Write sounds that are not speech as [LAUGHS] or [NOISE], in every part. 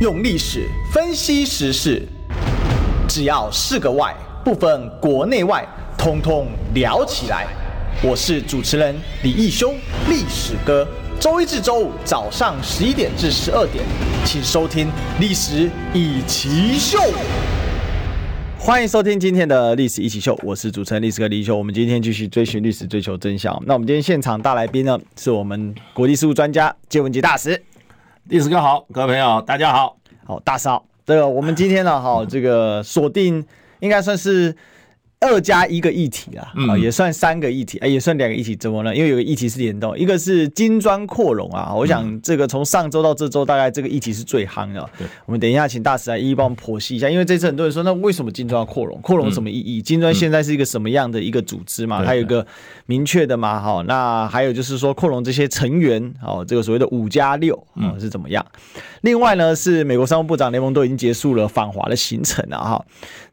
用历史分析时事，只要是个“外”，不分国内外，通通聊起来。我是主持人李义修，历史哥。周一至周五早上十一点至十二点，请收听《历史易起秀》。欢迎收听今天的《历史一起秀》，我是主持人历史哥李义修。我们今天继续追寻历史，追求真相。那我们今天现场大来宾呢，是我们国际事务专家介文吉大使。历史哥好，各位朋友大家好，好大嫂。这个我们今天呢，好，这个锁定应该算是。二加一个议题啊，啊、嗯，也算三个议题，哎，也算两个议题，怎么呢？因为有个议题是联动，一个是金砖扩容啊。我想这个从上周到这周，大概这个议题是最夯的。对，我们等一下请大使来一一帮我们剖析一下，因为这次很多人说，那为什么金砖要扩容？扩容什么意义？金砖现在是一个什么样的一个组织嘛？它有一个明确的嘛？哈，那还有就是说扩容这些成员，哦，这个所谓的五加六啊是怎么样？另外呢，是美国商务部长雷蒙多已经结束了访华的行程了哈。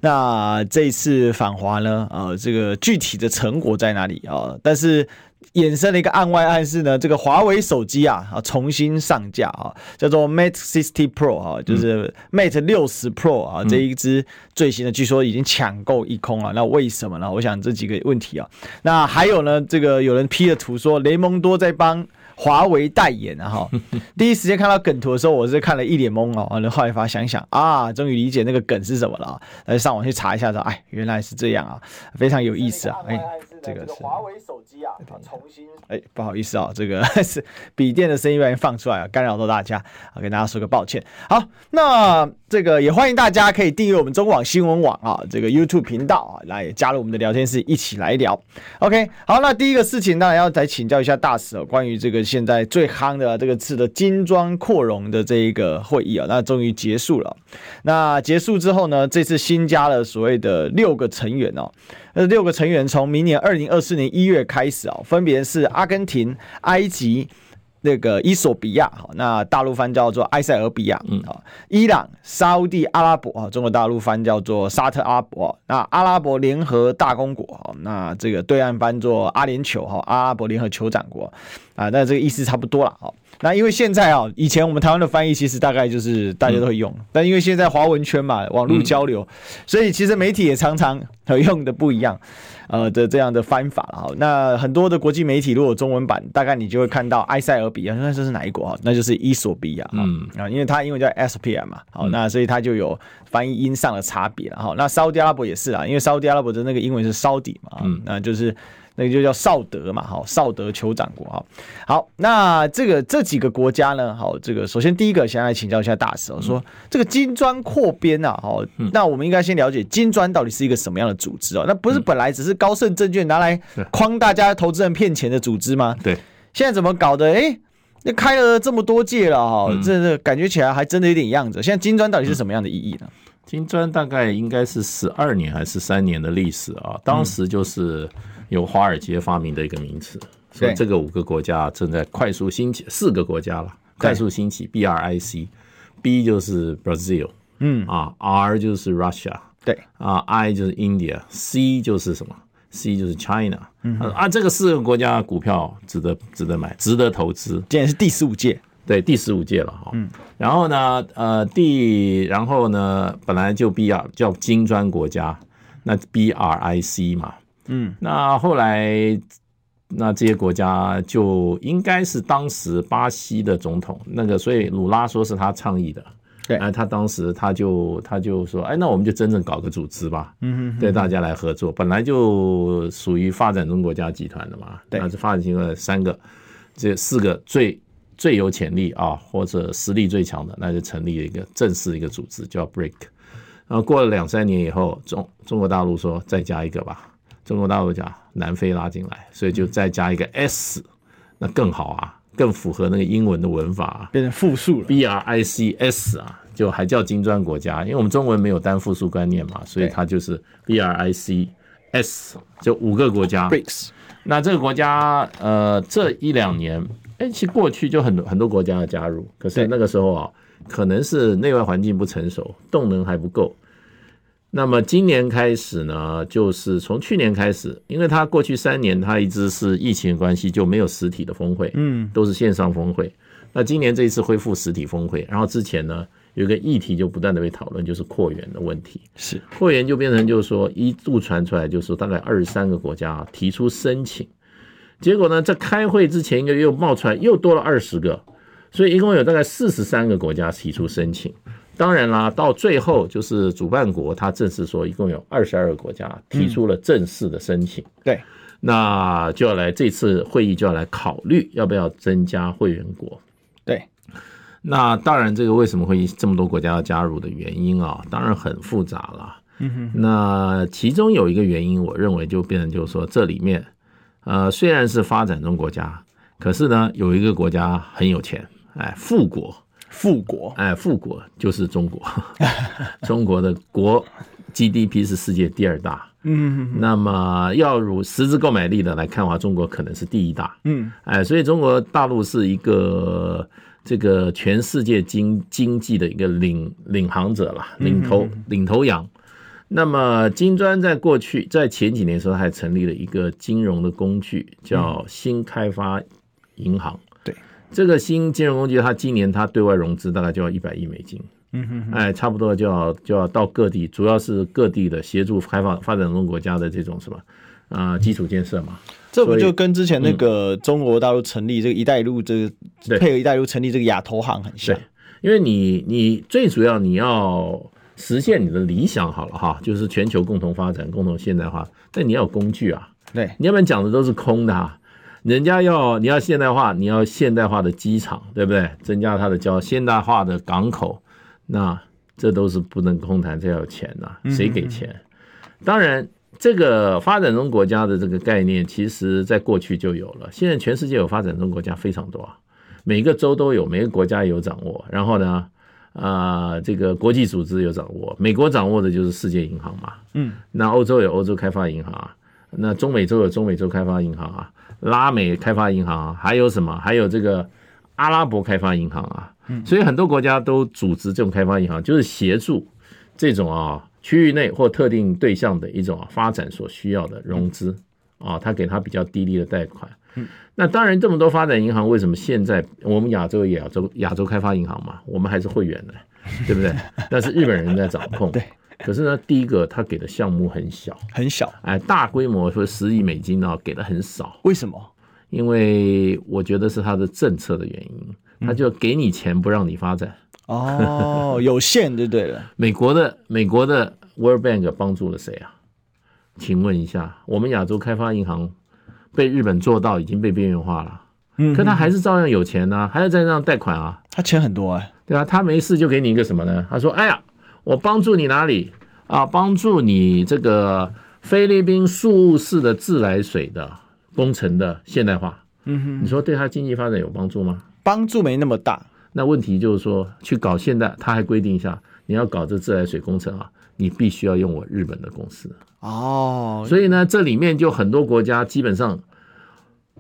那这一次访华。呢，呃，这个具体的成果在哪里啊？但是衍生了一个案外暗示呢，这个华为手机啊啊重新上架啊，叫做 Mate 60 Pro 啊，就是 Mate 六十 Pro 啊，这一支最新的，据说已经抢购一空了。那为什么呢？我想这几个问题啊，那还有呢，这个有人 P 的图说雷蒙多在帮。华为代言啊哈，[LAUGHS] 第一时间看到梗图的时候，我是看了一脸懵哦，然后后来发想想啊，终于理解那个梗是什么了，来上网去查一下说，哎，原来是这样啊，非常有意思啊，哎。这个是华为手机啊，重新哎，不好意思啊，这个 [LAUGHS] 是笔电的声音放出来啊，干扰到大家啊，跟大家说个抱歉。好，那这个也欢迎大家可以订阅我们中广新闻网啊，这个 YouTube 频道啊，来加入我们的聊天室，一起来聊。OK，好，那第一个事情当然要再请教一下大使哦，关于这个现在最夯的这个次的金砖扩容的这一个会议啊，那终于结束了。那结束之后呢，这次新加了所谓的六个成员哦。这六个成员从明年二零二四年一月开始啊，分别是阿根廷、埃及、那个伊索比亚，那大陆翻叫做埃塞俄比亚，嗯，伊朗、沙乌地阿拉伯啊，中国大陆翻叫做沙特阿拉伯，那阿拉伯联合大公国，那这个对岸翻做阿联酋哈，阿拉伯联合酋长国啊，那这个意思差不多了，那因为现在啊，以前我们台湾的翻译其实大概就是大家都会用，嗯、但因为现在华文圈嘛，网络交流，嗯、所以其实媒体也常常用的不一样，呃的这样的翻法了哈。那很多的国际媒体如果中文版，大概你就会看到埃塞俄比亚，那这是哪一国啊？那就是伊索比亚，嗯啊，因为它英文叫 SPM 嘛，好，那所以它就有翻译音上的差别了哈。那沙乌地阿拉伯也是啊，因为沙乌地阿拉伯的那个英文是沙底嘛，嗯，那就是。那个就叫绍德嘛，好，绍德酋长国，哈，好，那这个这几个国家呢，好，这个首先第一个先来请教一下大使，我说这个金砖扩编啊，好，那我们应该先了解金砖到底是一个什么样的组织哦？那不是本来只是高盛证券拿来框大家投资人骗钱的组织吗？对，现在怎么搞的？哎，那开了这么多届了，哈，这这感觉起来还真的有点样子。现在金砖到底是什么样的意义呢？金砖大概应该是十二年还是三年的历史啊，当时就是。由华尔街发明的一个名词，所以这个五个国家正在快速兴起，四个国家了，快速兴起。B R I C，B 就是 Brazil，嗯啊，R 就是 Russia，对啊，I 就是 India，C 就是什么？C 就是 China，嗯啊，这个四个国家股票值得值得买，值得投资。今年是第十五届，对，第十五届了哈。嗯，然后呢，呃，第然后呢，本来就 B R 叫金砖国家，那 B R I C 嘛。嗯，那后来，那这些国家就应该是当时巴西的总统那个，所以鲁拉说是他倡议的，对，哎，他当时他就他就说，哎，那我们就真正搞个组织吧，嗯哼，对大家来合作，本来就属于发展中国家集团的嘛，对，那是发展中的三个，这四个最最有潜力啊，或者实力最强的，那就成立了一个正式的一个组织，叫 BRIC，然后过了两三年以后，中中国大陆说再加一个吧。中国大陆讲南非拉进来，所以就再加一个 S，那更好啊，更符合那个英文的文法啊，变成复数了。B R I C S 啊，就还叫金砖国家，因为我们中文没有单复数观念嘛，所以它就是 B R I C S，就五个国家。BRICS。那这个国家呃，这一两年，哎，其实过去就很多很多国家要加入，可是那个时候啊，可能是内外环境不成熟，动能还不够。那么今年开始呢，就是从去年开始，因为它过去三年它一直是疫情的关系，就没有实体的峰会，嗯，都是线上峰会。那今年这一次恢复实体峰会，然后之前呢，有一个议题就不断的被讨论，就是扩员的问题。是扩员就变成就是说一度传出来，就是说大概二十三个国家提出申请，结果呢，在开会之前一个月又冒出来又多了二十个，所以一共有大概四十三个国家提出申请。当然啦，到最后就是主办国他正式说，一共有二十二个国家提出了正式的申请。嗯、对，那就要来这次会议就要来考虑要不要增加会员国。对。那当然，这个为什么会这么多国家要加入的原因啊，当然很复杂了。嗯哼。那其中有一个原因，我认为就变成就是说，这里面，呃，虽然是发展中国家，可是呢，有一个国家很有钱，哎，富国，富国，哎，富国就是中国。[LAUGHS] 中国的国 GDP 是世界第二大。嗯。那么要如实质购买力的来看的话，中国可能是第一大。嗯。哎，所以中国大陆是一个。这个全世界经经济的一个领领航者了，领头领头羊。那么金砖在过去在前几年的时候，还成立了一个金融的工具，叫新开发银行。对，这个新金融工具，它今年它对外融资大概就要一百亿美金。嗯哼，哎，差不多就要就要到各地，主要是各地的协助开发发展中国家的这种什么啊基础建设嘛。这不就跟之前那个中国大陆成立这个“一带一路”这个配合“一带一路”成立这个亚投行很像？因为你你最主要你要实现你的理想好了哈，就是全球共同发展、共同现代化，但你要有工具啊。对，你要不然讲的都是空的哈。人家要你要现代化，你要现代化的机场，对不对？增加它的交现代化的港口，那这都是不能空谈，这要有钱呐，谁给钱？当然。这个发展中国家的这个概念，其实在过去就有了。现在全世界有发展中国家非常多，每个州都有，每个国家有掌握。然后呢，啊、呃，这个国际组织有掌握，美国掌握的就是世界银行嘛。嗯，那欧洲有欧洲开发银行啊，那中美洲有中美洲开发银行啊，拉美开发银行啊，还有什么？还有这个阿拉伯开发银行啊。所以很多国家都组织这种开发银行，就是协助这种啊。区域内或特定对象的一种发展所需要的融资啊，他给他比较低利的贷款。那当然，这么多发展银行为什么现在我们亚洲亚洲亚洲开发银行嘛，我们还是会员的，[LAUGHS] 对不对？那是日本人在掌控。对。可是呢，第一个他给的项目很小，很小。哎，大规模说十亿美金呢，给的很少。为什么？因为我觉得是他的政策的原因，他就给你钱不让你发展。哦，有限就对了。[LAUGHS] 美国的美国的 World Bank 帮助了谁啊？请问一下，我们亚洲开发银行被日本做到已经被边缘化了，嗯，可他还是照样有钱呢、啊，还是在那贷款啊。他钱很多哎、欸，对啊，他没事就给你一个什么呢？他说：“哎呀，我帮助你哪里啊？帮助你这个菲律宾宿务市的自来水的工程的现代化。”嗯哼，你说对他经济发展有帮助吗？帮助没那么大。那问题就是说，去搞现代，他还规定一下，你要搞这自来水工程啊，你必须要用我日本的公司哦。所以呢，这里面就很多国家基本上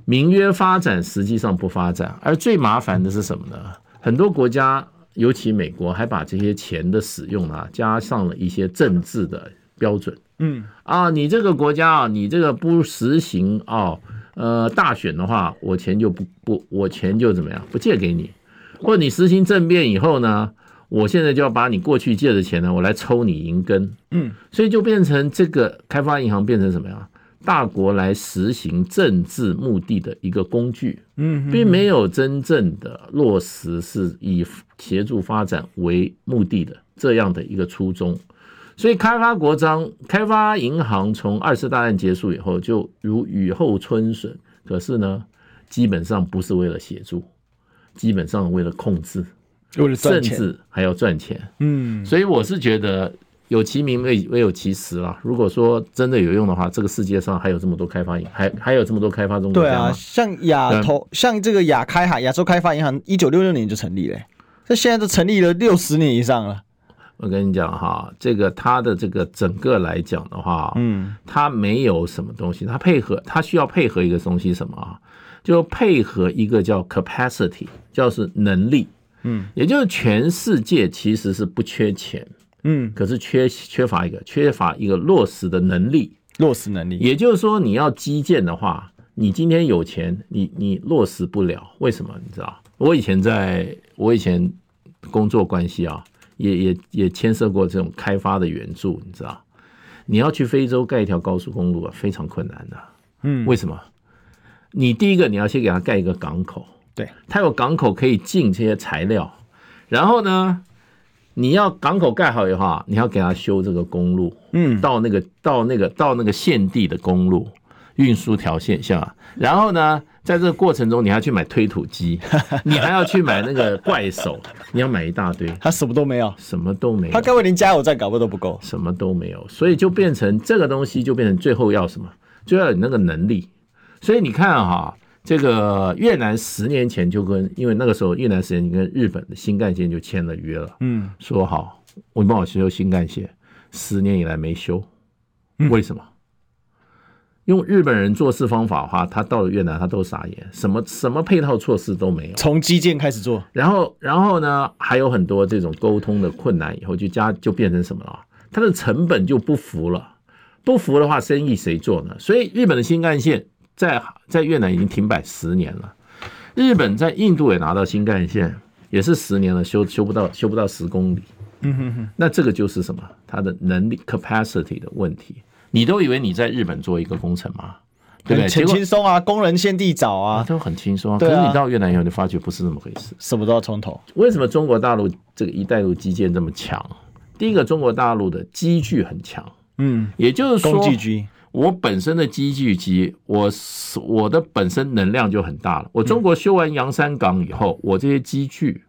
名曰发展，实际上不发展。而最麻烦的是什么呢？很多国家，尤其美国，还把这些钱的使用啊，加上了一些政治的标准。嗯啊，你这个国家啊，你这个不实行啊，呃，大选的话，我钱就不不，我钱就怎么样，不借给你。或者你实行政变以后呢，我现在就要把你过去借的钱呢，我来抽你银根，嗯，所以就变成这个开发银行变成什么呀？大国来实行政治目的的一个工具，嗯，并没有真正的落实是以协助发展为目的的这样的一个初衷。所以开发国章、开发银行从二次大战结束以后就如雨后春笋，可是呢，基本上不是为了协助。基本上为了控制，为了甚至还要赚钱。嗯，所以我是觉得有其名未未有其实啦。如果说真的有用的话，这个世界上还有这么多开发银，还还有这么多开发中国家。对啊，像亚投，像这个亚开哈亚洲开发银行，一九六六年就成立了，这现在都成立了六十年以上了。我跟你讲哈，这个它的这个整个来讲的话，嗯，它没有什么东西，它配合，它需要配合一个东西什么啊？就配合一个叫 capacity，叫是能力，嗯，也就是全世界其实是不缺钱，嗯，可是缺缺乏一个缺乏一个落实的能力，落实能力，也就是说你要基建的话，你今天有钱，你你落实不了，为什么？你知道？我以前在我以前工作关系啊，也也也牵涉过这种开发的援助，你知道？你要去非洲盖一条高速公路啊，非常困难的。嗯，为什么？你第一个你要先给他盖一个港口，对，他有港口可以进这些材料，然后呢，你要港口盖好以后，你要给他修这个公路，嗯，到那个到那个到那个现地的公路运输条线，下？然后呢？在这个过程中，你还要去买推土机，[LAUGHS] 你还要去买那个怪手，你要买一大堆，他什么都没有，什么都没有，他各位连加油站搞不都不够，什么都没有，所以就变成这个东西就变成最后要什么，就要你那个能力。所以你看哈，这个越南十年前就跟，因为那个时候越南十年前跟日本的新干线就签了约了，嗯，说好，我帮我修新干线，十年以来没修，为什么？用日本人做事方法的话，他到了越南他都傻眼，什么什么配套措施都没有，从基建开始做，然后然后呢还有很多这种沟通的困难，以后就加就变成什么了？它的成本就不符了，不符的话生意谁做呢？所以日本的新干线在在越南已经停摆十年了，日本在印度也拿到新干线，也是十年了，修修不到修不到十公里，嗯哼哼，那这个就是什么？它的能力 capacity 的问题。你都以为你在日本做一个工程吗？对不对？很轻松啊，工人先地找啊，都很轻松。可是你到越南以后，你发觉不是那么回事，什么都要从头。为什么中国大陆这个“一带一路”基建这么强？第一个，中国大陆的机具很强，嗯，也就是说，工具机，我本身的机具机，我我的本身能量就很大了。我中国修完洋山港以后，我这些机具。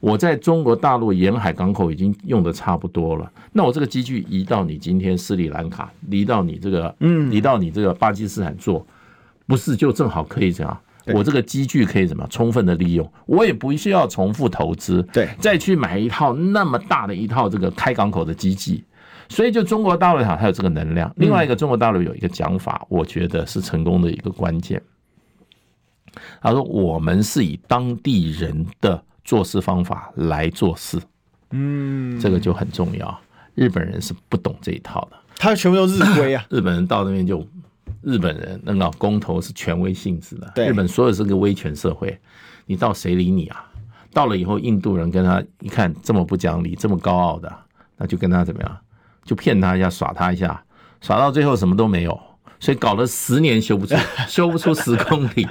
我在中国大陆沿海港口已经用的差不多了，那我这个机具移到你今天斯里兰卡，移到你这个，嗯，移到你这个巴基斯坦做，不是就正好可以这样？我这个机具可以怎么充分的利用？我也不需要重复投资，对，再去买一套那么大的一套这个开港口的机器，所以就中国大陆它有这个能量。另外一个，中国大陆有一个讲法，我觉得是成功的一个关键。他说：“我们是以当地人的。”做事方法来做事，嗯，这个就很重要。日本人是不懂这一套的，他全部都日规啊。[COUGHS] 日本人到那边就，日本人那个公投是权威性质的，日本所有是个威权社会，你到谁理你啊？到了以后，印度人跟他一看这么不讲理，这么高傲的，那就跟他怎么样？就骗他一下，耍他一下，耍到最后什么都没有，所以搞了十年修不出，[LAUGHS] 修不出十公里。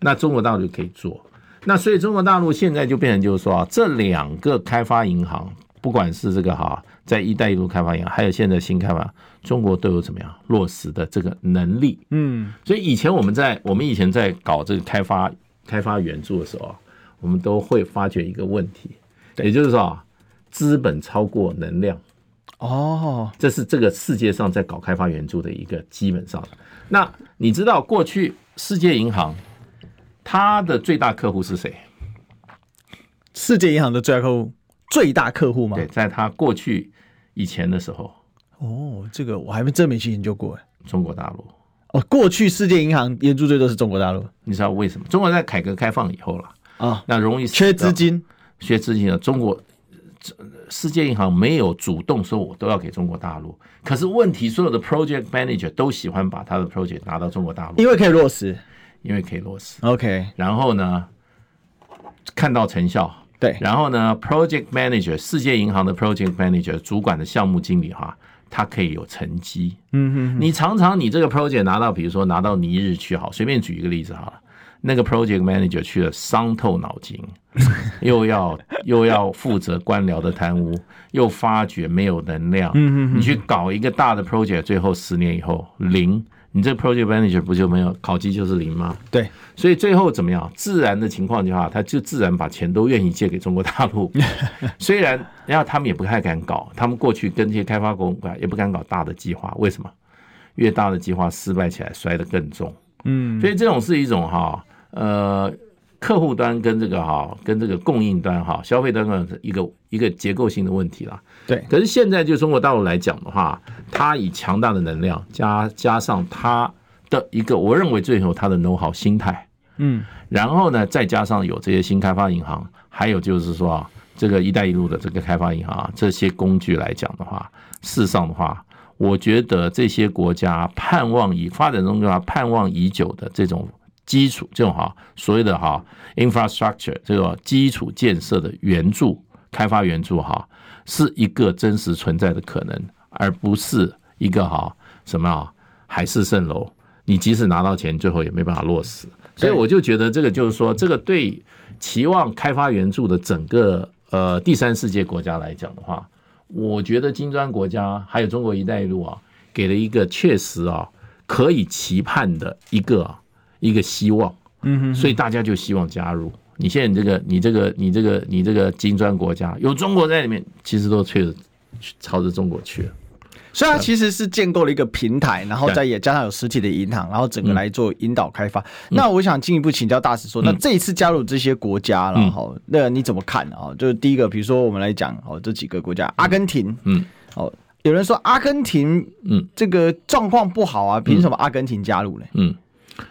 那中国大陆就可以做。那所以中国大陆现在就变成就是说啊，这两个开发银行，不管是这个哈，在“一带一路”开发银行，还有现在新开发，中国都有怎么样落实的这个能力。嗯，所以以前我们在我们以前在搞这个开发开发援助的时候，我们都会发觉一个问题，也就是说啊，资本超过能量。哦，这是这个世界上在搞开发援助的一个基本上。那你知道过去世界银行？它的最大客户是谁？世界银行的最大客户，最大客户吗？对，在他过去以前的时候。哦，这个我还没真没去研究过。中国大陆。哦，过去世界银行援助最多是中国大陆。你知道为什么？中国在改革开放以后了啊，那容易缺资金，缺资金了。中国世界银行没有主动说我都要给中国大陆，可是问题所有的 project manager 都喜欢把他的 project 拿到中国大陆，因为可以落实。因为可以落实，OK，然后呢，看到成效，对，然后呢，Project Manager，世界银行的 Project Manager 主管的项目经理哈，他可以有成绩，嗯哼，你常常你这个 Project 拿到，比如说拿到尼日去好，随便举一个例子好了，那个 Project Manager 去了伤透脑筋，又要又要负责官僚的贪污，又发觉没有能量，你去搞一个大的 Project，最后十年以后零。你这个 project manager 不就没有考绩就是零吗？对，所以最后怎么样？自然的情况的话，他就自然把钱都愿意借给中国大陆。[LAUGHS] 虽然然后他们也不太敢搞，他们过去跟这些开发公馆也不敢搞大的计划。为什么？越大的计划失败起来摔得更重。嗯，所以这种是一种哈呃。客户端跟这个哈，跟这个供应端哈，消费端的一个一个结构性的问题啦。对，可是现在就中国大陆来讲的话，它以强大的能量加加上它的一个，我认为最后它的 know how 心态，嗯，然后呢，再加上有这些新开发银行，还有就是说啊，这个“一带一路”的这个开发银行啊，这些工具来讲的话，事实上的话，我觉得这些国家盼望已发展中国家盼望已久的这种。基础这种哈，所谓的哈 infrastructure 这个基础建设的援助，开发援助哈，是一个真实存在的可能，而不是一个哈什么啊海市蜃楼。你即使拿到钱，最后也没办法落实。所以我就觉得这个就是说，这个对期望开发援助的整个呃第三世界国家来讲的话，我觉得金砖国家还有中国“一带一路”啊，给了一个确实啊可以期盼的一个一个希望。嗯哼，所以大家就希望加入。你现在这个你这个你这个你这个金砖国家有中国在里面，其实都确实朝着中国去了。所以它其实是建构了一个平台，然后再也加上有实体的银行，然后整个来做引导开发。那我想进一步请教大使说，那这一次加入这些国家了哈，那你怎么看啊？就是第一个，比如说我们来讲哦，这几个国家，阿根廷，嗯，哦，有人说阿根廷，嗯，这个状况不好啊，凭什么阿根廷加入呢？嗯，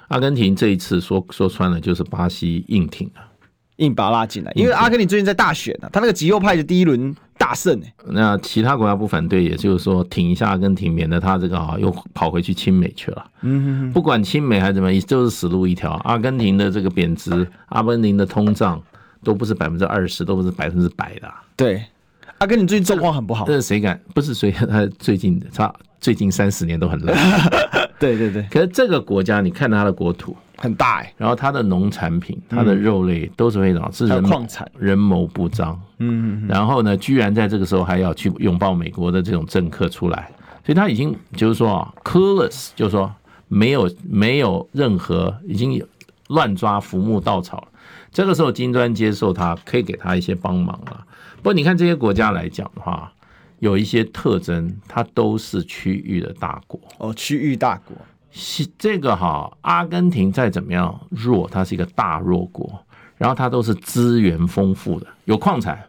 阿根廷这一次说说穿了就是巴西硬挺啊，硬把他拉进来，因为阿根廷最近在大选啊，他那个极右派的第一轮。大胜哎，那其他国家不反对，也就是说挺一下阿根廷，免得他这个啊又跑回去亲美去了。嗯，不管亲美还是怎么样，就是死路一条。阿根廷的这个贬值，阿根廷的通胀都不是百分之二十，都不是百分之百的。对，阿根廷最近状况很不好。[LAUGHS] 这是谁敢？不是谁？[LAUGHS] 他最近他最近三十年都很烂。[LAUGHS] 对对对。可是这个国家，你看它的国土。很大哎、欸，然后它的农产品、它的肉类都是非常是人矿产人谋不臧，嗯，然后呢，居然在这个时候还要去拥抱美国的这种政客出来，所以他已经就是说啊，clueless，就是说没有没有任何已经乱抓浮木稻草了。这个时候金砖接受他，可以给他一些帮忙了。不过你看这些国家来讲的话，有一些特征，它都是区域的大国哦，区域大国是。这个哈，阿根廷再怎么样弱，它是一个大弱国，然后它都是资源丰富的，有矿产，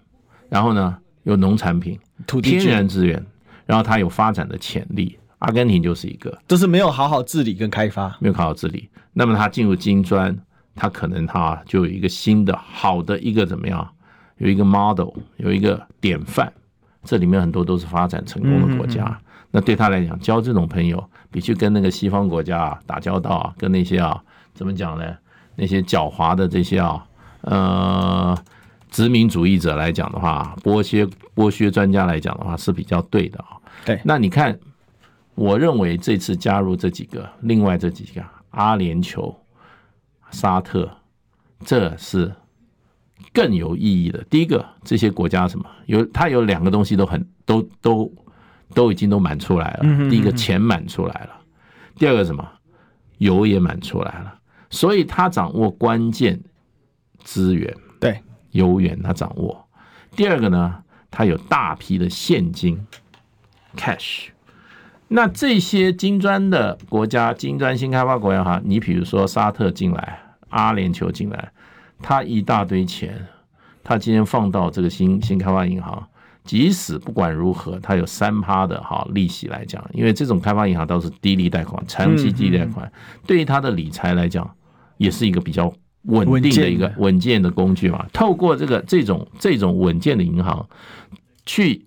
然后呢有农产品、土地、天然资源，然后它有发展的潜力。阿根廷就是一个，就是没有好好治理跟开发，没有好好治理。那么它进入金砖，它可能它就有一个新的好的一个怎么样，有一个 model，有一个典范。这里面很多都是发展成功的国家。嗯嗯嗯那对他来讲，交这种朋友，比去跟那个西方国家啊打交道啊，跟那些啊怎么讲呢？那些狡猾的这些啊，呃，殖民主义者来讲的话，剥削剥削专家来讲的话是比较对的啊。对，那你看，我认为这次加入这几个，另外这几个阿联酋、沙特，这是更有意义的。第一个，这些国家什么有，它有两个东西都很都都。都已经都满出来了。第一个钱满出来了，第二个什么油也满出来了，所以他掌握关键资源，对油源他掌握。第二个呢，他有大批的现金 cash。那这些金砖的国家，金砖新开发国家哈，你比如说沙特进来，阿联酋进来，他一大堆钱，他今天放到这个新新开发银行。即使不管如何，他有三趴的哈利息来讲，因为这种开发银行都是低利贷款、长期低利贷款，对于他的理财来讲，也是一个比较稳定的一个稳健的工具嘛。透过这个这种这种稳健的银行，去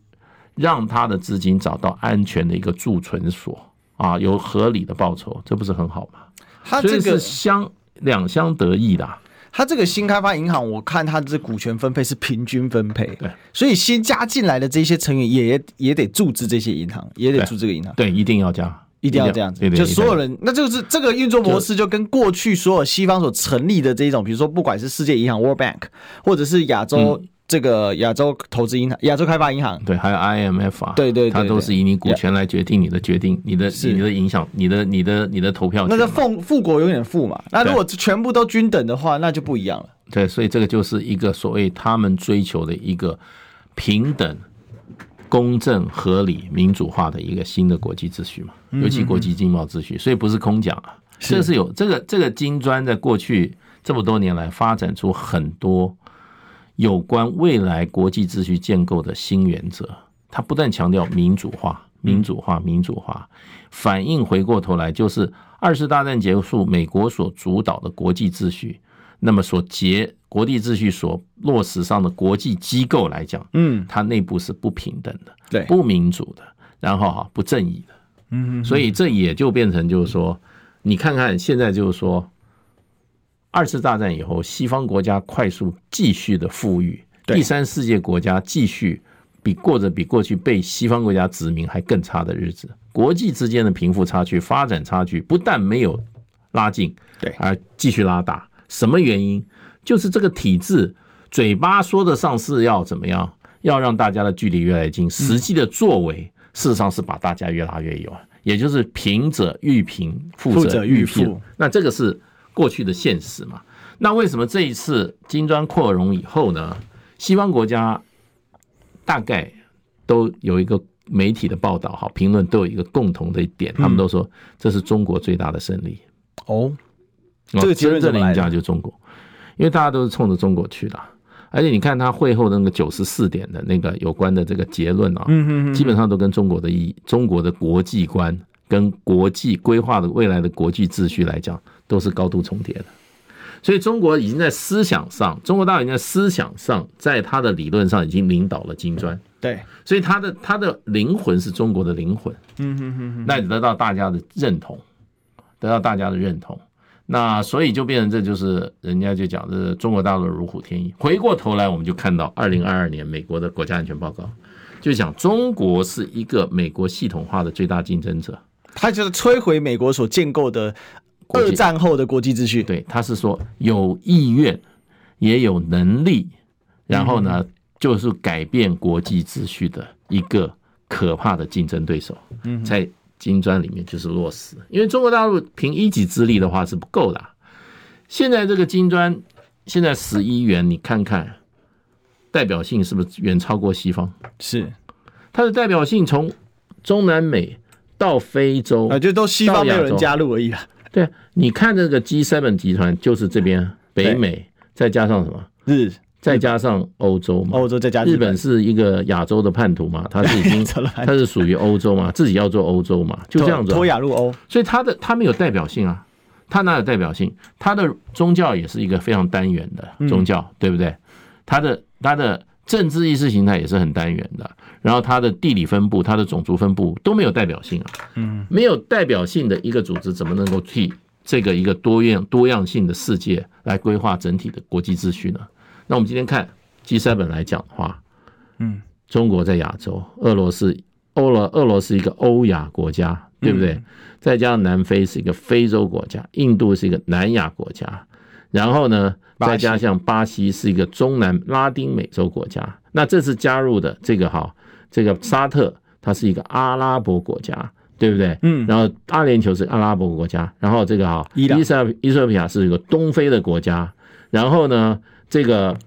让他的资金找到安全的一个贮存所啊，有合理的报酬，这不是很好吗？它这个是相两相得益的。它这个新开发银行，我看它的股权分配是平均分配，对，所以新加进来的这些成员也也得注资这些银行，也得注这个银行，对，一定要加，一定要这样子，就所有人，那就是这个运作模式就跟过去所有西方所成立的这一种，比如说不管是世界银行 （World Bank） 或者是亚洲。这个亚洲投资银行、亚洲开发银行，对，还有 IMF 啊，对对，它都是以你股权来决定你的决定，你的你的影响，你的你的你的投票。那个富富国永远富嘛，那如果全部都均等的话，那就不一样了。对，所以这个就是一个所谓他们追求的一个平等、公正、合理、民主化的一个新的国际秩序嘛，尤其国际经贸秩序。所以不是空讲啊，这是有这个这个金砖在过去这么多年来发展出很多。有关未来国际秩序建构的新原则，它不但强调民主化、民主化、民主化，反映回过头来就是二次大战结束，美国所主导的国际秩序，那么所结国际秩序所落实上的国际机构来讲，嗯，它内部是不平等的，对，不民主的，然后哈不正义的，嗯，所以这也就变成就是说，你看看现在就是说。二次大战以后，西方国家快速继续的富裕，第三世界国家继续比过着比过去被西方国家殖民还更差的日子，国际之间的贫富差距、发展差距不但没有拉近，对，而继续拉大。什么原因？就是这个体制，嘴巴说得上是要怎么样，要让大家的距离越来越近，实际的作为事实上是把大家越拉越远，也就是贫者愈贫，富者愈富。那这个是过去的现实嘛？那为什么这一次金砖扩容以后呢？西方国家大概都有一个媒体的报道，哈，评论都有一个共同的一点，他们都说这是中国最大的胜利。哦，这个真正的赢家就是中国。因为大家都是冲着中国去的，而且你看他会后的那个九十四点的那个有关的这个结论啊，基本上都跟中国的意中国的国际观跟国际规划的未来的国际秩序来讲，都是高度重叠的。所以中国已经在思想上，中国大陆已经在思想上，在他的理论上已经领导了金砖。对，所以他的他的灵魂是中国的灵魂。嗯哼哼哼，那得到大家的认同，得到大家的认同。那所以就变成这就是人家就讲，这是中国大陆如虎添翼。回过头来，我们就看到二零二二年美国的国家安全报告，就讲中国是一个美国系统化的最大竞争者，他就是摧毁美国所建构的二战后的国际秩序。对，他是说有意愿也有能力，然后呢，就是改变国际秩序的一个可怕的竞争对手。嗯，在。金砖里面就是落实，因为中国大陆凭一己之力的话是不够的。现在这个金砖现在十一元，你看看代表性是不是远超过西方？是，它的代表性从中南美到非洲啊，就都西方没有人加入而已了。对，你看这个 G Seven 集团就是这边北美再加上什么日。再加上欧洲嘛，欧洲再加日本是一个亚洲的叛徒嘛，他是已经 [LAUGHS] 他是属于欧洲嘛，自己要做欧洲嘛，就这样子脱亚入欧，所以他的他没有代表性啊，他哪有代表性？他的宗教也是一个非常单元的宗教，对不对？他的他的政治意识形态也是很单元的，然后它的地理分布、它的种族分布都没有代表性啊，嗯，没有代表性的一个组织怎么能够替这个一个多样多样性的世界来规划整体的国际秩序呢？那我们今天看 G7 来讲的话，嗯，中国在亚洲，俄罗斯欧罗俄罗斯一个欧亚国家，对不对？再加上南非是一个非洲国家，印度是一个南亚国家，然后呢，再加上巴西是一个中南拉丁美洲国家。那这次加入的这个哈，这个沙特它是一个阿拉伯国家，对不对？嗯。然后阿联酋是阿拉伯国家，然后这个哈，伊伊塞伊塞比亚是一个东非的国家，然后呢？这个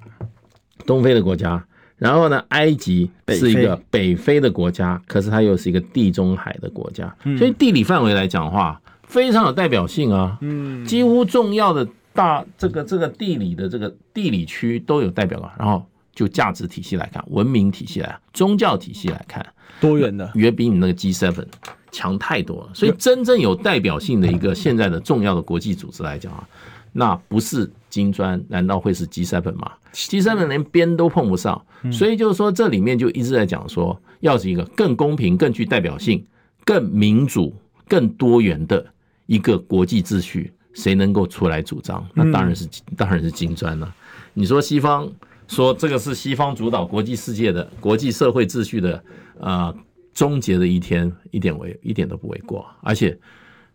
东非的国家，然后呢，埃及是一个北非的国家，可是它又是一个地中海的国家，所以地理范围来讲的话，非常有代表性啊。嗯，几乎重要的大这个这个地理的这个地理区都有代表了。然后就价值体系来看，文明体系来，宗教体系来看，多元的，远比你那个 G seven 强太多了。所以真正有代表性的一个现在的重要的国际组织来讲啊。那不是金砖，难道会是 G seven 吗？G seven 连边都碰不上，所以就是说，这里面就一直在讲说，要是一个更公平、更具代表性、更民主、更多元的一个国际秩序，谁能够出来主张？那当然是当然是金砖了。你说西方说这个是西方主导国际世界的国际社会秩序的呃终结的一天，一点为一点都不为过，而且。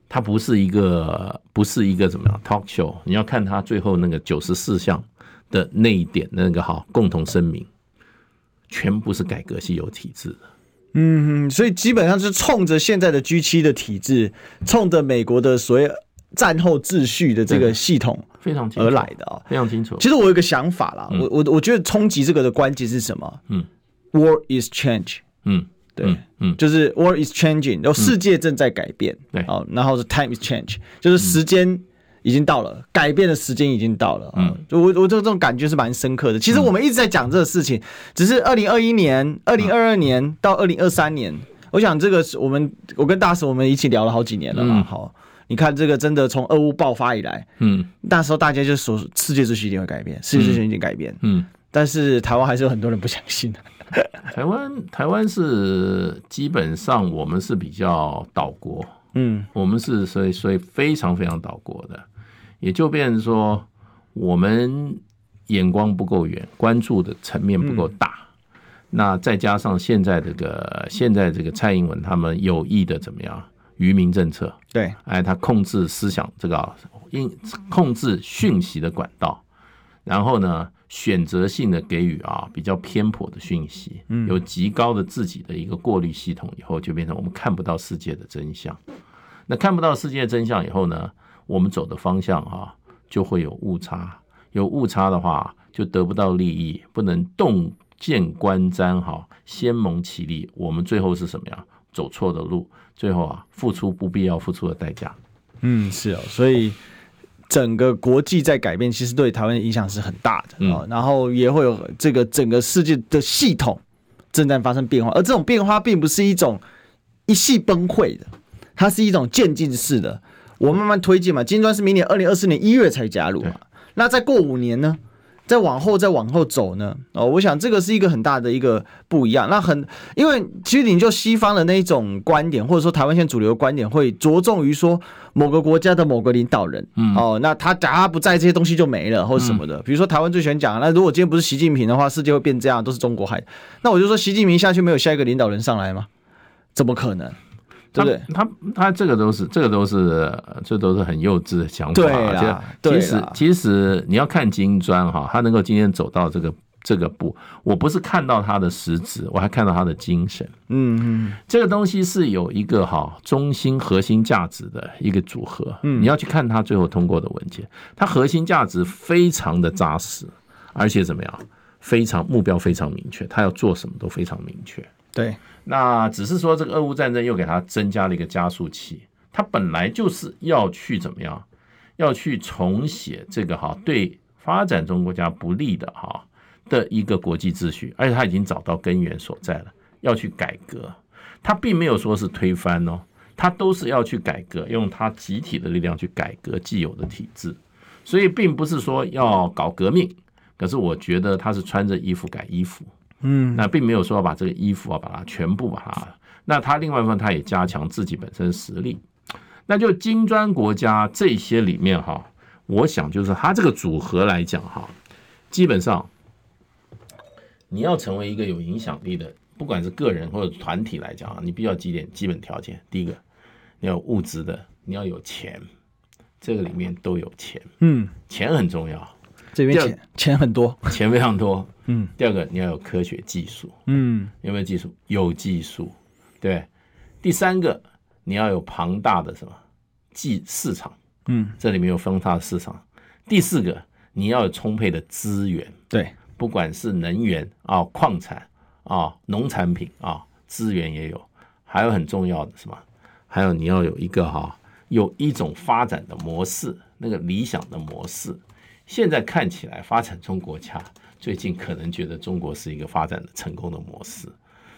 它不是一个，不是一个怎么样 talk show？你要看它最后那个九十四项的那一点，那个哈共同声明，全部是改革现有体制的。嗯，所以基本上是冲着现在的 G 七的体制，冲着美国的所谓战后秩序的这个系统非常而来的啊，非常清楚。其实我有一个想法啦，我我我觉得冲击这个的关键是什么？嗯，War is change。嗯。对，嗯，就是 world is changing，然后世界正在改变，对，哦，然后是 time is change，就是时间已经到了，改变的时间已经到了，嗯，就我我这这种感觉是蛮深刻的。其实我们一直在讲这个事情，只是二零二一年、二零二二年到二零二三年，我想这个是我们我跟大使我们一起聊了好几年了嘛。好，你看这个真的从俄乌爆发以来，嗯，那时候大家就说世界秩序一定会改变，世界秩序一定改变，嗯，但是台湾还是有很多人不相信。的。[LAUGHS] 台湾，台湾是基本上我们是比较岛国，嗯，我们是所以所以非常非常岛国的，也就变成说我们眼光不够远，关注的层面不够大。嗯、那再加上现在这个现在这个蔡英文他们有意的怎么样？愚民政策，对，哎，他控制思想这个应控制讯息的管道，然后呢，选择性的给予啊比较偏颇的讯息，嗯，有极高的自己的一个过滤系统以后，就变成我们看不到世界的真相。那看不到世界的真相以后呢，我们走的方向啊就会有误差，有误差的话就得不到利益，不能洞见观瞻哈，先蒙其利，我们最后是什么呀？走错的路，最后啊，付出不必要付出的代价。嗯，是哦，所以整个国际在改变，其实对台湾的影响是很大的啊、嗯。然后也会有这个整个世界的系统正在发生变化，而这种变化并不是一种一系崩溃的，它是一种渐进式的。我慢慢推进嘛，金砖是明年二零二四年一月才加入嘛，那再过五年呢？再往后，再往后走呢？哦，我想这个是一个很大的一个不一样。那很，因为其实你就西方的那一种观点，或者说台湾现在主流观点，会着重于说某个国家的某个领导人，嗯，哦，那他假他不在，这些东西就没了，或者什么的。比如说台湾最喜欢讲，那如果今天不是习近平的话，世界会变这样，都是中国害。那我就说，习近平下去没有下一个领导人上来吗？怎么可能？对不对？他他，他这个都是这个都是这都是很幼稚的想法。对啊，其实其实你要看金砖哈，他能够今天走到这个这个步，我不是看到他的实质，我还看到他的精神。嗯嗯，这个东西是有一个哈中心核心价值的一个组合。嗯，你要去看他最后通过的文件，他核心价值非常的扎实，而且怎么样？非常目标非常明确，他要做什么都非常明确。对。那只是说，这个俄乌战争又给他增加了一个加速器。他本来就是要去怎么样，要去重写这个哈对发展中国家不利的哈的一个国际秩序，而且他已经找到根源所在了，要去改革。他并没有说是推翻哦，他都是要去改革，用他集体的力量去改革既有的体制。所以并不是说要搞革命，可是我觉得他是穿着衣服改衣服。嗯，那并没有说要把这个衣服啊，把它全部把它。那他另外一方面，他也加强自己本身实力。那就金砖国家这些里面哈，我想就是他这个组合来讲哈，基本上你要成为一个有影响力的，不管是个人或者团体来讲啊，你必须要几点基本条件。第一个，你要有物质的，你要有钱，这个里面都有钱。嗯，钱很重要。这边钱钱很多，钱非常多。嗯，第二个你要有科学技术。嗯，有没有技术？有技术。对，第三个你要有庞大的什么技市场。嗯，这里面有分大的市场。第四个你要有充沛的资源。对，不管是能源啊、矿产啊、农产品啊，资源也有。还有很重要的什么？还有你要有一个哈，有一种发展的模式，那个理想的模式。现在看起来，发展中国家最近可能觉得中国是一个发展的成功的模式，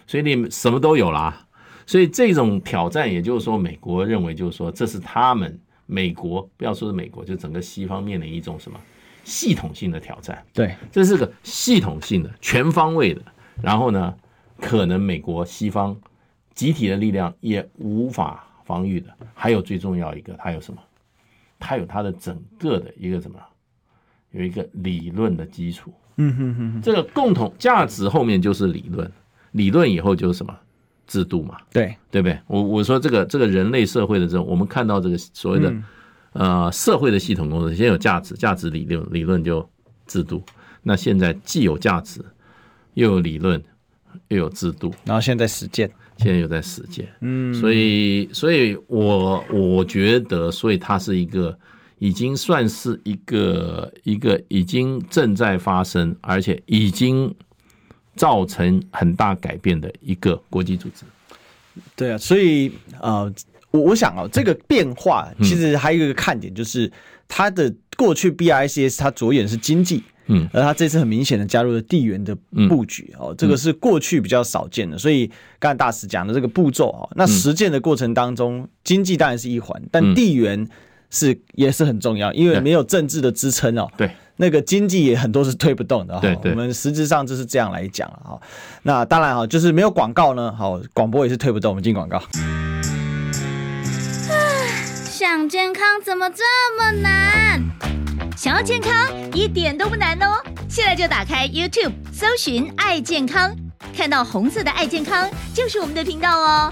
所以你什么都有啦。所以这种挑战，也就是说，美国认为就是说，这是他们美国不要说是美国，就整个西方面临一种什么系统性的挑战。对，这是个系统性的、全方位的。然后呢，可能美国西方集体的力量也无法防御的。还有最重要一个，它有什么？它有它的整个的一个什么？有一个理论的基础，嗯哼哼，这个共同价值后面就是理论，理论以后就是什么制度嘛，对。对不对？我我说这个这个人类社会的这种，我们看到这个所谓的呃社会的系统工作，先有价值，价值理论，理论就制度。那现在既有价值，又有理论，又有制度，然后现在实践，现在又在实践，嗯，所以所以我我觉得，所以它是一个。已经算是一个一个已经正在发生，而且已经造成很大改变的一个国际组织。对啊，所以呃，我我想哦，这个变化其实还有一个看点，就是它的过去 BRICS 它着眼是经济，嗯，而他这次很明显的加入了地缘的布局哦，这个是过去比较少见的。所以刚才大使讲的这个步骤哦，那实践的过程当中，经济当然是一环，但地缘。是也是很重要，因为没有政治的支撑哦。对，那个经济也很多是推不动的哈。对，对，我们实质上就是这样来讲哈。那当然哈，就是没有广告呢，好，广播也是推不动。我们进广告。想健康怎么这么难？想要健康一点都不难哦。现在就打开 YouTube 搜寻“爱健康”，看到红色的“爱健康”就是我们的频道哦。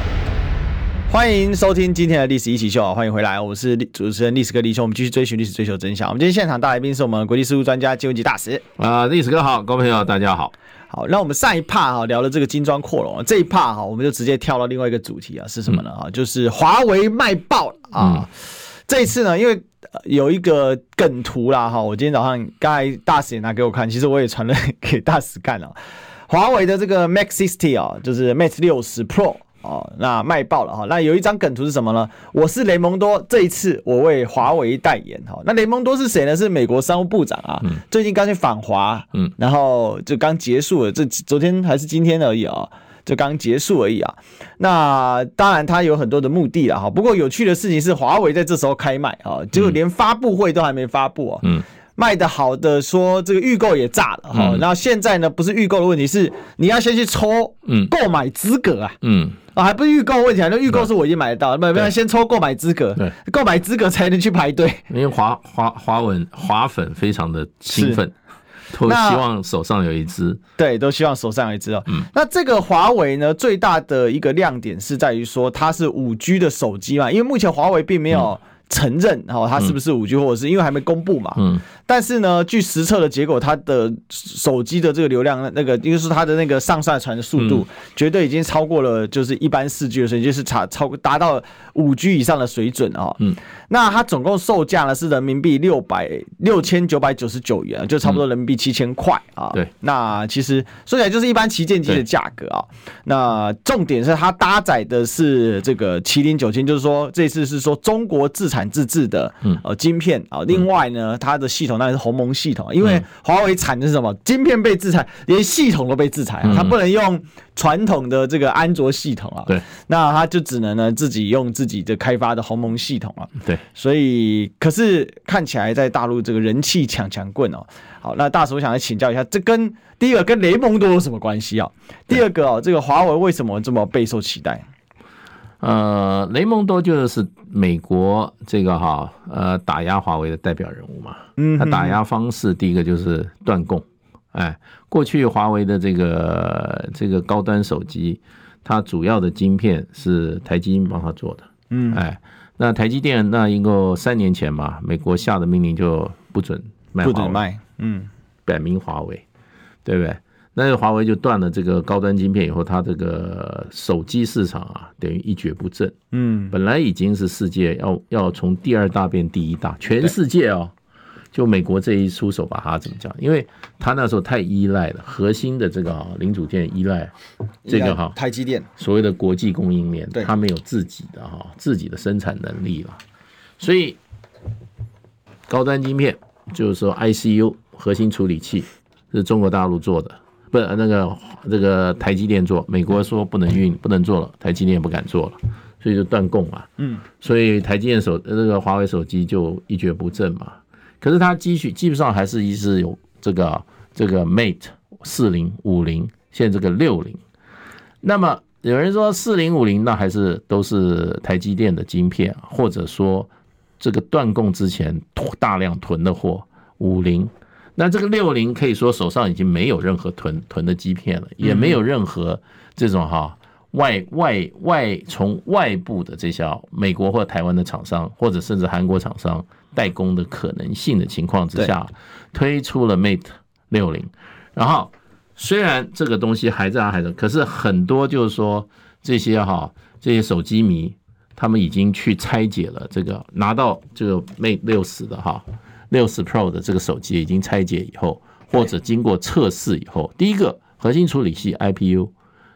欢迎收听今天的历史一起秀啊！欢迎回来，我是主持人历史哥李兄。我们继续追寻历史，追求真相。我们今天现场大来宾是我们国际事务专家金文吉大使啊！历史哥好，各位朋友大家好。好，那我们上一趴哈聊了这个精装扩容，这一趴哈我们就直接跳到另外一个主题啊，是什么呢？啊、嗯，就是华为卖爆啊！嗯、这一次呢，因为有一个梗图啦哈，我今天早上刚才大使也拿给我看，其实我也传了 [LAUGHS] 给大使看了。华为的这个 Mate 60啊，就是 Mate 60 Pro。哦，那卖爆了哈！那有一张梗图是什么呢？我是雷蒙多，这一次我为华为代言哈。那雷蒙多是谁呢？是美国商务部长啊，嗯、最近刚去访华，嗯，然后就刚结束了，这昨天还是今天而已啊，就刚结束而已啊。那当然他有很多的目的了哈。不过有趣的事情是，华为在这时候开卖啊，结果连发布会都还没发布啊，嗯。卖的好的说这个预购也炸了哈，然后现在呢不是预购的问题，是你要先去抽嗯购买资格啊嗯啊还不是预购问题啊，那预购是我已经买得到，没有先抽购买资格，对，购买资格才能去排队。因为华华华文华粉非常的兴奋，都希望手上有一支，对，都希望手上有一支哦。嗯，那这个华为呢最大的一个亮点是在于说它是五 G 的手机嘛，因为目前华为并没有。承认哈，它是不是五 G，或者是因为还没公布嘛？嗯。但是呢，据实测的结果，它的手机的这个流量，那个就是它的那个上下传的速度，绝对已经超过了就是一般四 G 的水平，就是超超达到五 G 以上的水准啊。嗯。那它总共售价呢是人民币六百六千九百九十九元，就差不多人民币七千块啊。对。那其实说起来就是一般旗舰机的价格啊。那重点是它搭载的是这个麒麟九千，就是说这次是说中国自产。自制的呃晶片啊，另外呢，它的系统那是鸿蒙系统，因为华为产的是什么？晶片被制裁，连系统都被制裁啊，它不能用传统的这个安卓系统啊，对，那它就只能呢自己用自己的开发的鸿蒙系统啊，对，所以可是看起来在大陆这个人气强强棍哦，好，那大叔我想来请教一下，这跟第一个跟雷蒙多有什么关系啊？第二个哦，这个华为为什么这么备受期待？呃，雷蒙多就是美国这个哈呃打压华为的代表人物嘛。嗯，他打压方式第一个就是断供。哎，过去华为的这个这个高端手机，它主要的晶片是台积电帮他做的。嗯，哎，那台积电那一个三年前嘛，美国下的命令就不准卖不准卖。嗯，摆明华为，对不对？那华为就断了这个高端晶片以后，它这个手机市场啊，等于一蹶不振。嗯，本来已经是世界要要从第二大变第一大，全世界哦，就美国这一出手把它怎么讲？因为它那时候太依赖了核心的这个啊零组件，依赖这个哈台积电所谓的国际供应链，它没有自己的哈自己的生产能力了，所以高端晶片就是说 ICU 核心处理器是中国大陆做的。不，那个这个台积电做，美国说不能运，不能做了，台积电也不敢做了，所以就断供嘛。嗯，所以台积电手这个华为手机就一蹶不振嘛。可是它继续基本上还是一直有这个这个 Mate 四零五零，现在这个六零。那么有人说四零五零那还是都是台积电的晶片，或者说这个断供之前大量囤的货五零。那这个六零可以说手上已经没有任何囤囤的基片了，也没有任何这种哈外外外从外部的这些美国或台湾的厂商，或者甚至韩国厂商代工的可能性的情况之下，推出了 Mate 六零。然后虽然这个东西还在还在，可是很多就是说这些哈这些手机迷，他们已经去拆解了这个拿到这个 Mate 六十的哈。六十 Pro 的这个手机已经拆解以后，或者经过测试以后，第一个核心处理器 IPU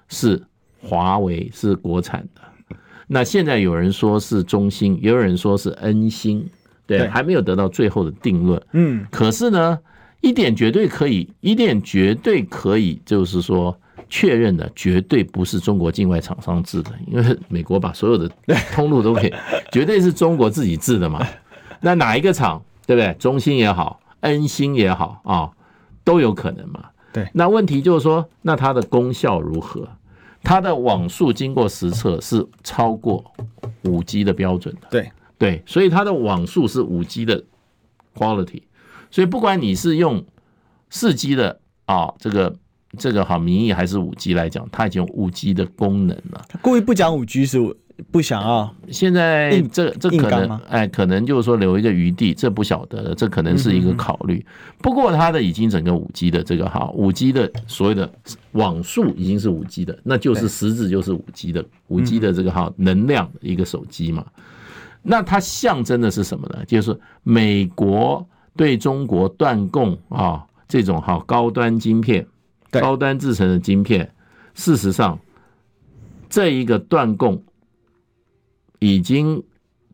是华为是国产的，那现在有人说是中兴，也有人说是恩星，对，还没有得到最后的定论。嗯，可是呢，一点绝对可以，一点绝对可以，就是说确认的，绝对不是中国境外厂商制的，因为美国把所有的通路都给，[LAUGHS] 绝对是中国自己制的嘛。那哪一个厂，对不对？中心也好，恩心也好啊，都有可能嘛。对，那问题就是说，那它的功效如何？它的网速经过实测是超过五 G 的标准的。对对，所以它的网速是五 G 的 quality。所以不管你是用四 G 的啊，这个这个好名义还是五 G 来讲，它已经有五 G 的功能了。故意不讲五 G 是不想要？现在这这可能哎，可能就是说留一个余地，这不晓得，这可能是一个考虑。不过它的已经整个五 G 的这个哈，五 G 的所谓的网速已经是五 G 的，那就是实质就是五 G 的五 G 的这个哈能量一个手机嘛。那它象征的是什么呢？就是美国。对中国断供啊，这种哈高端晶片、高端制成的晶片，事实上，这一个断供已经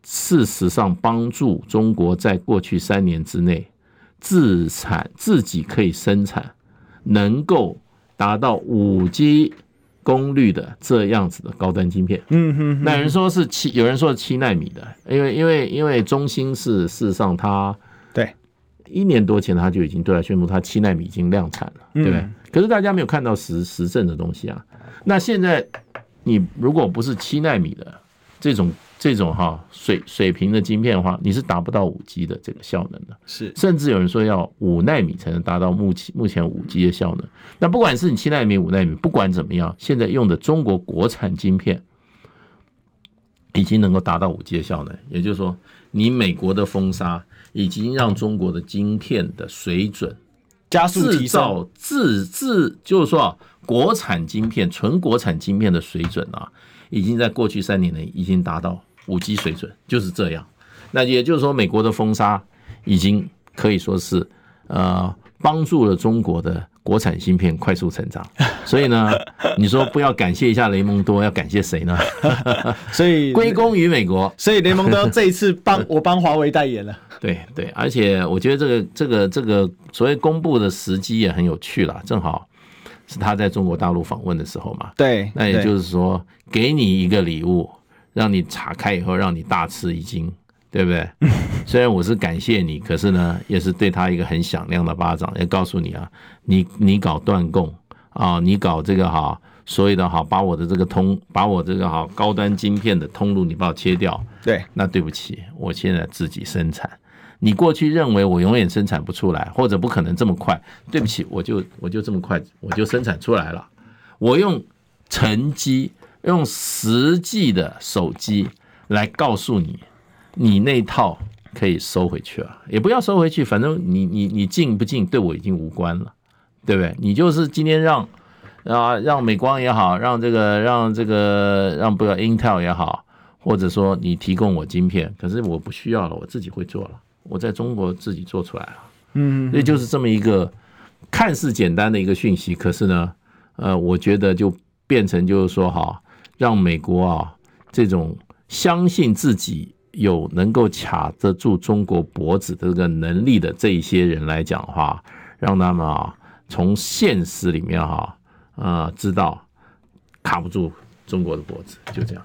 事实上帮助中国在过去三年之内自产自己可以生产，能够达到五 G 功率的这样子的高端晶片。嗯哼，那有人说是七，有人说是七纳米的，因为因为因为中兴是事实上它对。一年多前，他就已经对外宣布，它七纳米已经量产了，对不对？可是大家没有看到实实证的东西啊。那现在，你如果不是七纳米的这种这种哈水水平的晶片的话，你是达不到五 G 的这个效能的。是，甚至有人说要五纳米才能达到目前目前五 G 的效能。那不管是你七纳米、五纳米，不管怎么样，现在用的中国国产晶片已经能够达到五 G 的效能。也就是说，你美国的封杀。已经让中国的晶片的水准加速提造，自自就是说啊，国产晶片、纯国产晶片的水准啊，已经在过去三年内已经达到五 G 水准，就是这样。那也就是说，美国的封杀已经可以说是呃帮助了中国的国产芯片快速成长。所以呢，你说不要感谢一下雷蒙多，要感谢谁呢？[LAUGHS] 所以归功于美国。所以雷蒙多这一次帮我帮华为代言了。对对，而且我觉得这个这个这个所谓公布的时机也很有趣啦，正好是他在中国大陆访问的时候嘛。对，那也就是说，给你一个礼物，让你查开以后让你大吃一惊，对不对？[LAUGHS] 虽然我是感谢你，可是呢，也是对他一个很响亮的巴掌，也告诉你啊，你你搞断供啊，你搞这个哈，所谓的哈，把我的这个通，把我这个哈高端晶片的通路，你把我切掉。对，那对不起，我现在自己生产。你过去认为我永远生产不出来，或者不可能这么快，对不起，我就我就这么快，我就生产出来了。我用成绩，用实际的手机来告诉你，你那套可以收回去了，也不要收回去，反正你你你进不进对我已经无关了，对不对？你就是今天让啊让美光也好，让这个让这个让不要 Intel 也好，或者说你提供我晶片，可是我不需要了，我自己会做了。我在中国自己做出来了，嗯，所以就是这么一个看似简单的一个讯息，可是呢，呃，我觉得就变成就是说哈，让美国啊这种相信自己有能够卡得住中国脖子的这个能力的这一些人来讲的话，让他们啊从现实里面哈啊知道卡不住中国的脖子，就这样。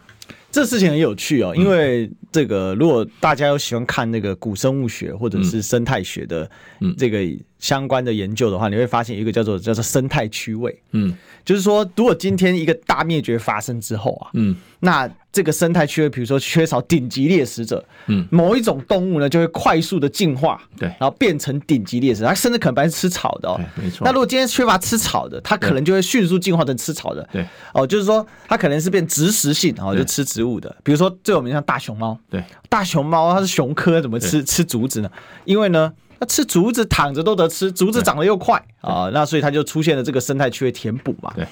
这事情很有趣哦，因为这个如果大家有喜欢看那个古生物学或者是生态学的这个相关的研究的话，你会发现一个叫做叫做生态区位，嗯，就是说如果今天一个大灭绝发生之后啊，嗯，那。这个生态区位，比如说缺少顶级猎食者，嗯，某一种动物呢就会快速的进化，对，然后变成顶级猎食，它甚至可能本来是吃草的哦，没错。那如果今天缺乏吃草的，它可能就会迅速进化成吃草的，对，哦，就是说它可能是变植食性，哦，就吃植物的，比如说最有名像大熊猫，对，大熊猫它是熊科，怎么吃吃竹子呢？因为呢，它吃竹子躺着都得吃，竹子长得又快啊，那所以它就出现了这个生态区域填补嘛，对。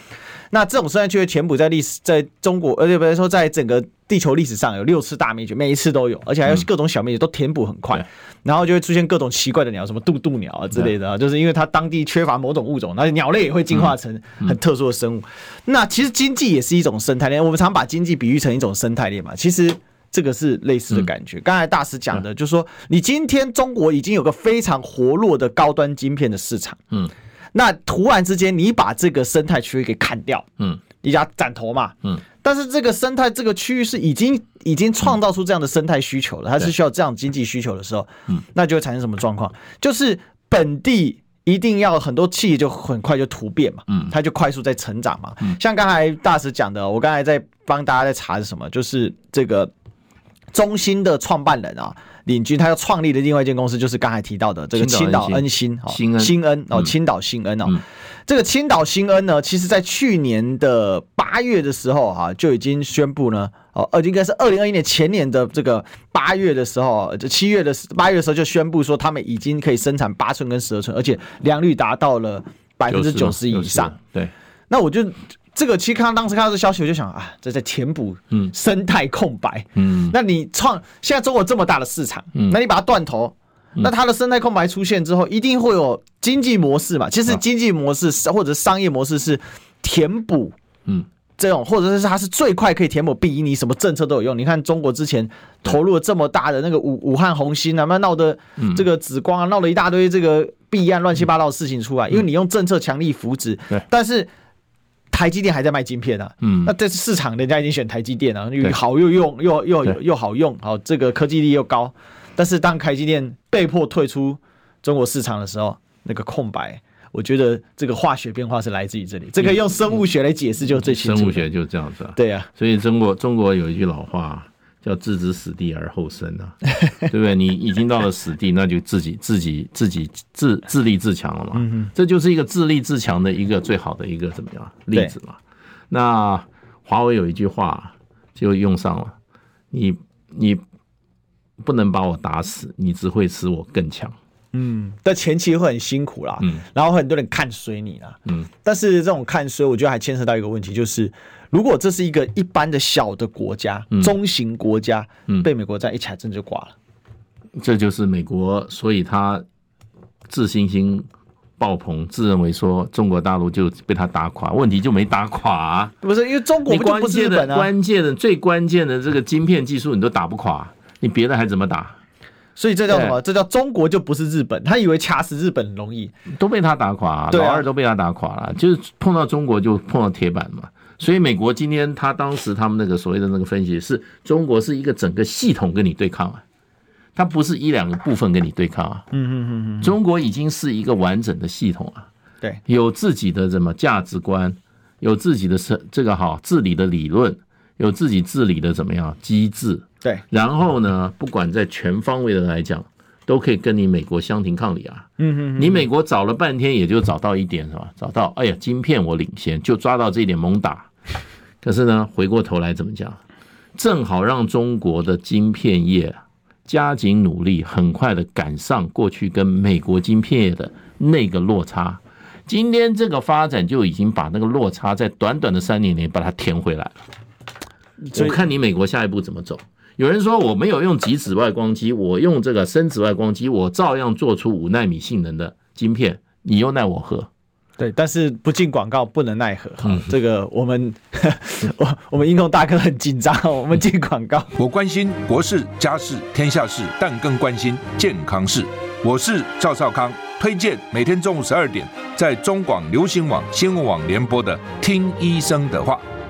那这种生态区域填补在历史，在中国，而且比如说在整个地球历史上有六次大灭绝，每一次都有，而且还有各种小灭绝都填补很快，然后就会出现各种奇怪的鸟，什么渡渡鸟啊之类的，就是因为它当地缺乏某种物种，那鸟类也会进化成很特殊的生物。那其实经济也是一种生态链，我们常把经济比喻成一种生态链嘛，其实。这个是类似的感觉。刚才大师讲的，就是说，你今天中国已经有个非常活络的高端晶片的市场，嗯，那突然之间你把这个生态区域给砍掉，嗯，你家斩头嘛，嗯，但是这个生态这个区域是已经已经创造出这样的生态需求了，它是需要这样经济需求的时候，嗯，那就会产生什么状况？就是本地。一定要很多企业就很快就突变嘛，嗯，它就快速在成长嘛。嗯，像刚才大师讲的，我刚才在帮大家在查是什么，就是这个中兴的创办人啊，领军他要创立的另外一间公司，就是刚才提到的这个青岛恩新哦，新恩哦，青岛新恩哦。这个青岛新恩呢，其实在去年的八月的时候哈，就已经宣布呢。哦，呃，应该是二零二一年前年的这个八月的时候，这七月的八月的时候就宣布说，他们已经可以生产八寸跟十二寸，而且良率达到了百分之九十以上。对，那我就这个其实看当时看到这消息，我就想啊，这在填补嗯生态空白。嗯，那你创现在中国这么大的市场，嗯，那你把它断头，那它的生态空白出现之后，一定会有经济模式嘛？其实经济模式或者商业模式是填补，嗯。这种或者是它是最快可以填补，比你什么政策都有用。你看中国之前投入了这么大的那个武武汉红星啊，那闹的这个紫光啊，闹了一大堆这个弊案、乱七八糟的事情出来，因为你用政策强力扶植。但是台积电还在卖晶片啊，嗯，那这市场人家已经选台积电了，又好又用又又又好用，好这个科技力又高。但是当台积电被迫退出中国市场的时候，那个空白。我觉得这个化学变化是来自于这里，这个用生物学来解释就最清楚。生物学就这样子啊。对啊，所以中国中国有一句老话叫“置之死地而后生”啊，[LAUGHS] 对不对？你已经到了死地，那就自己自己自己自自立自强了嘛。这就是一个自立自强的一个最好的一个怎么样例子嘛。那华为有一句话就用上了：你你不能把我打死，你只会使我更强。嗯，但前期会很辛苦啦，嗯，然后很多人看衰你啦，嗯，但是这种看衰，我觉得还牵涉到一个问题，就是如果这是一个一般的小的国家，嗯、中型国家，嗯，被美国这样一踩，真的就挂了。这就是美国，所以他自信心爆棚，自认为说中国大陆就被他打垮，问题就没打垮啊，不是因为中国不不是日本啊，关键的最关键的这个晶片技术你都打不垮，你别的还怎么打？所以这叫什么？这叫中国就不是日本。他以为掐死日本容易，都被他打垮，老二都被他打垮了。就是碰到中国就碰到铁板嘛。所以美国今天他当时他们那个所谓的那个分析是，中国是一个整个系统跟你对抗啊，它不是一两个部分跟你对抗啊。嗯嗯嗯嗯，中国已经是一个完整的系统啊。对，有自己的什么价值观，有自己的是这个好治理的理论，有自己治理的怎么样机制。对，然后呢，不管在全方位的来讲，都可以跟你美国相庭抗礼啊。嗯哼，你美国找了半天，也就找到一点是吧？找到，哎呀，晶片我领先，就抓到这一点猛打。[LAUGHS] 可是呢，回过头来怎么讲？正好让中国的晶片业加紧努力，很快的赶上过去跟美国晶片业的那个落差。今天这个发展就已经把那个落差在短短的三年内把它填回来了。我看你美国下一步怎么走。有人说我没有用极紫外光机，我用这个深紫外光机，我照样做出五纳米性能的晶片，你又奈我何？对，但是不进广告不能奈何哈。嗯、这个我们我我们英通大哥很紧张，我们进广告。我关心国事家事天下事，但更关心健康事。我是赵少康，推荐每天中午十二点在中广流行网新闻网联播的《听医生的话》。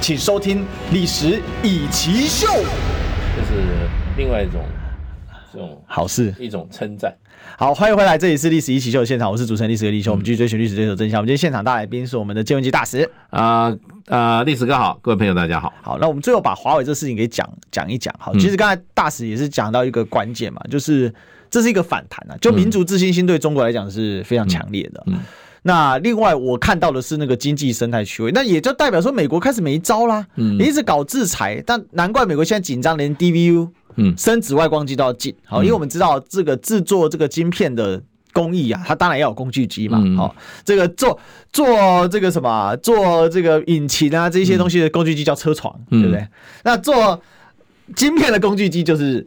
请收听《历史以奇秀》，这是另外一种这种好事，一种称赞。好，欢迎回来，这里是《历史一起秀》的现场，我是主持人历史哥李修。嗯、我们继续追寻历史，追求真相。我们今天现场大来宾是我们的建文基大使啊啊，历史哥好，各位朋友大家好。好，那我们最后把华为这事情给讲讲一讲。好，其实刚才大使也是讲到一个关键嘛，就是这是一个反弹啊，就民族自信心对中国来讲是非常强烈的。嗯。嗯那另外我看到的是那个经济生态区位，那也就代表说美国开始没招啦，嗯，你一直搞制裁，但难怪美国现在紧张，连 DVU，嗯，深紫外光机都要禁，好，因为我们知道这个制作这个晶片的工艺啊，它当然要有工具机嘛，好，这个做做这个什么，做这个引擎啊这些东西的工具机叫车床，对不对？那做晶片的工具机就是。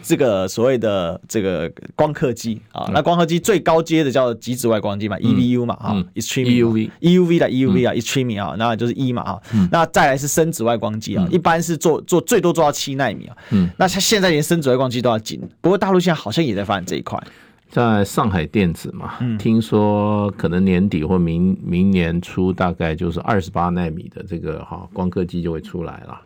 这个所谓的这个光刻机啊，那光刻机最高阶的叫极紫外光机嘛，EVU 嘛，哈，Extreme，EUV 的 EUV 啊，Extreme 啊，那就是 E 嘛，啊，那再来是深紫外光机啊，一般是做做最多做到七纳米啊，嗯，那它现在连深紫外光机都要紧，不过大陆现在好像也在发展这一块，在上海电子嘛，听说可能年底或明明年初大概就是二十八纳米的这个哈光刻机就会出来了，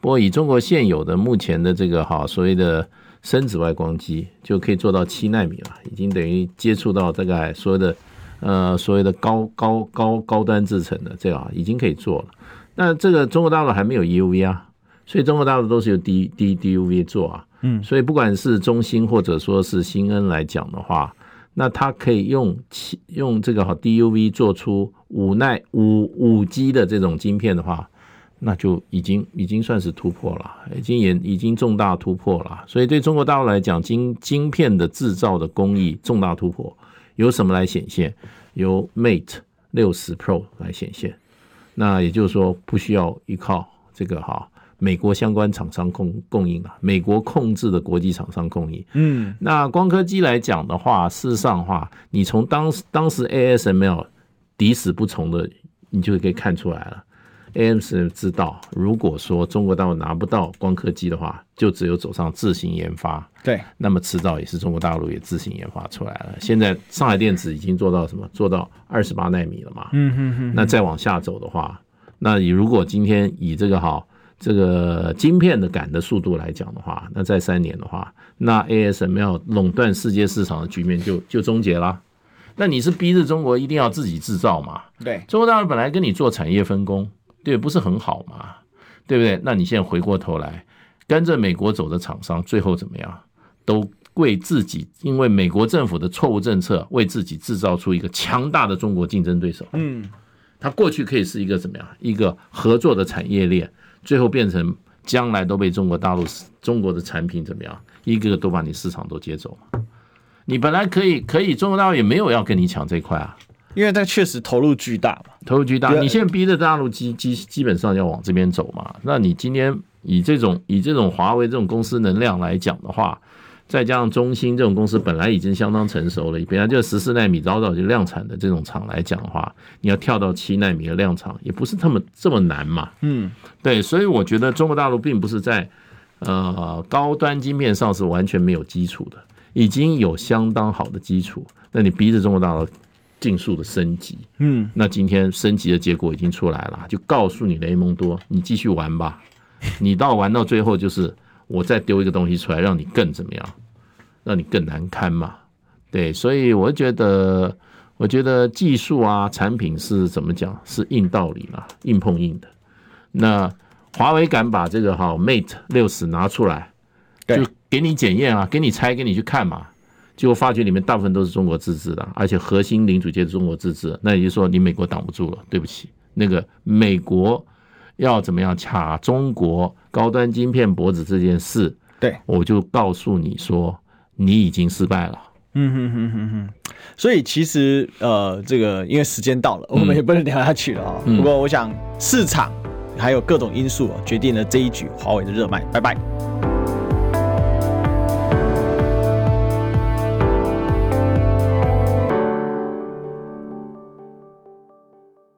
不过以中国现有的目前的这个哈所谓的。深紫外光机就可以做到七纳米了，已经等于接触到大概所有的呃所谓的高高高高端制程的这个已经可以做了。那这个中国大陆还没有 EUV 啊，所以中国大陆都是由 D D DUV 做啊。嗯，所以不管是中兴或者说是新恩来讲的话，那它可以用七用这个好 DUV 做出五奈五五 G 的这种晶片的话。那就已经已经算是突破了，已经也已经重大突破了。所以对中国大陆来讲，晶晶片的制造的工艺重大突破，由什么来显现？由 Mate 六十 Pro 来显现。那也就是说，不需要依靠这个哈美国相关厂商供供应了，美国控制的国际厂商供应。嗯，那光刻机来讲的话，事实上的话，你从当时当时 ASML 抵死不从的，你就可以看出来了。ASML 知道，如果说中国大陆拿不到光刻机的话，就只有走上自行研发。对，那么迟早也是中国大陆也自行研发出来了。现在上海电子已经做到什么？做到二十八纳米了嘛？嗯嗯嗯。那再往下走的话，那你如果今天以这个哈这个晶片的赶的速度来讲的话，那再三年的话，那 ASML 垄断世界市场的局面就就终结了。那你是逼着中国一定要自己制造嘛？对，中国大陆本来跟你做产业分工。对，不是很好嘛，对不对？那你现在回过头来跟着美国走的厂商，最后怎么样？都为自己，因为美国政府的错误政策，为自己制造出一个强大的中国竞争对手。嗯，他过去可以是一个怎么样？一个合作的产业链，最后变成将来都被中国大陆中国的产品怎么样？一个个都把你市场都接走。你本来可以可以，中国大陆也没有要跟你抢这块啊。因为它确实投入巨大嘛，投入巨大。你现在逼着大陆基基基本上要往这边走嘛，那你今天以这种以这种华为这种公司能量来讲的话，再加上中兴这种公司本来已经相当成熟了，本来就十四纳米早早就量产的这种厂来讲的话，你要跳到七纳米的量产也不是这么这么难嘛。嗯，对，所以我觉得中国大陆并不是在呃高端晶片上是完全没有基础的，已经有相当好的基础，那你逼着中国大陆。迅速的升级，嗯，那今天升级的结果已经出来了，就告诉你雷蒙多，你继续玩吧，你到玩到最后就是我再丢一个东西出来，让你更怎么样，让你更难堪嘛，对，所以我觉得，我觉得技术啊，产品是怎么讲，是硬道理嘛，硬碰硬的。那华为敢把这个哈 Mate 六十拿出来，就给你检验啊，给你拆，给你去看嘛。结果发觉里面大部分都是中国自制的，而且核心零组件是中国自制，那也就是说你美国挡不住了。对不起，那个美国要怎么样卡中国高端晶片脖子这件事，对，我就告诉你说，你已经失败了。嗯哼哼哼哼。所以其实呃，这个因为时间到了，我们也不能聊下去了啊。不过我想市场还有各种因素决定了这一局华为的热卖。拜拜。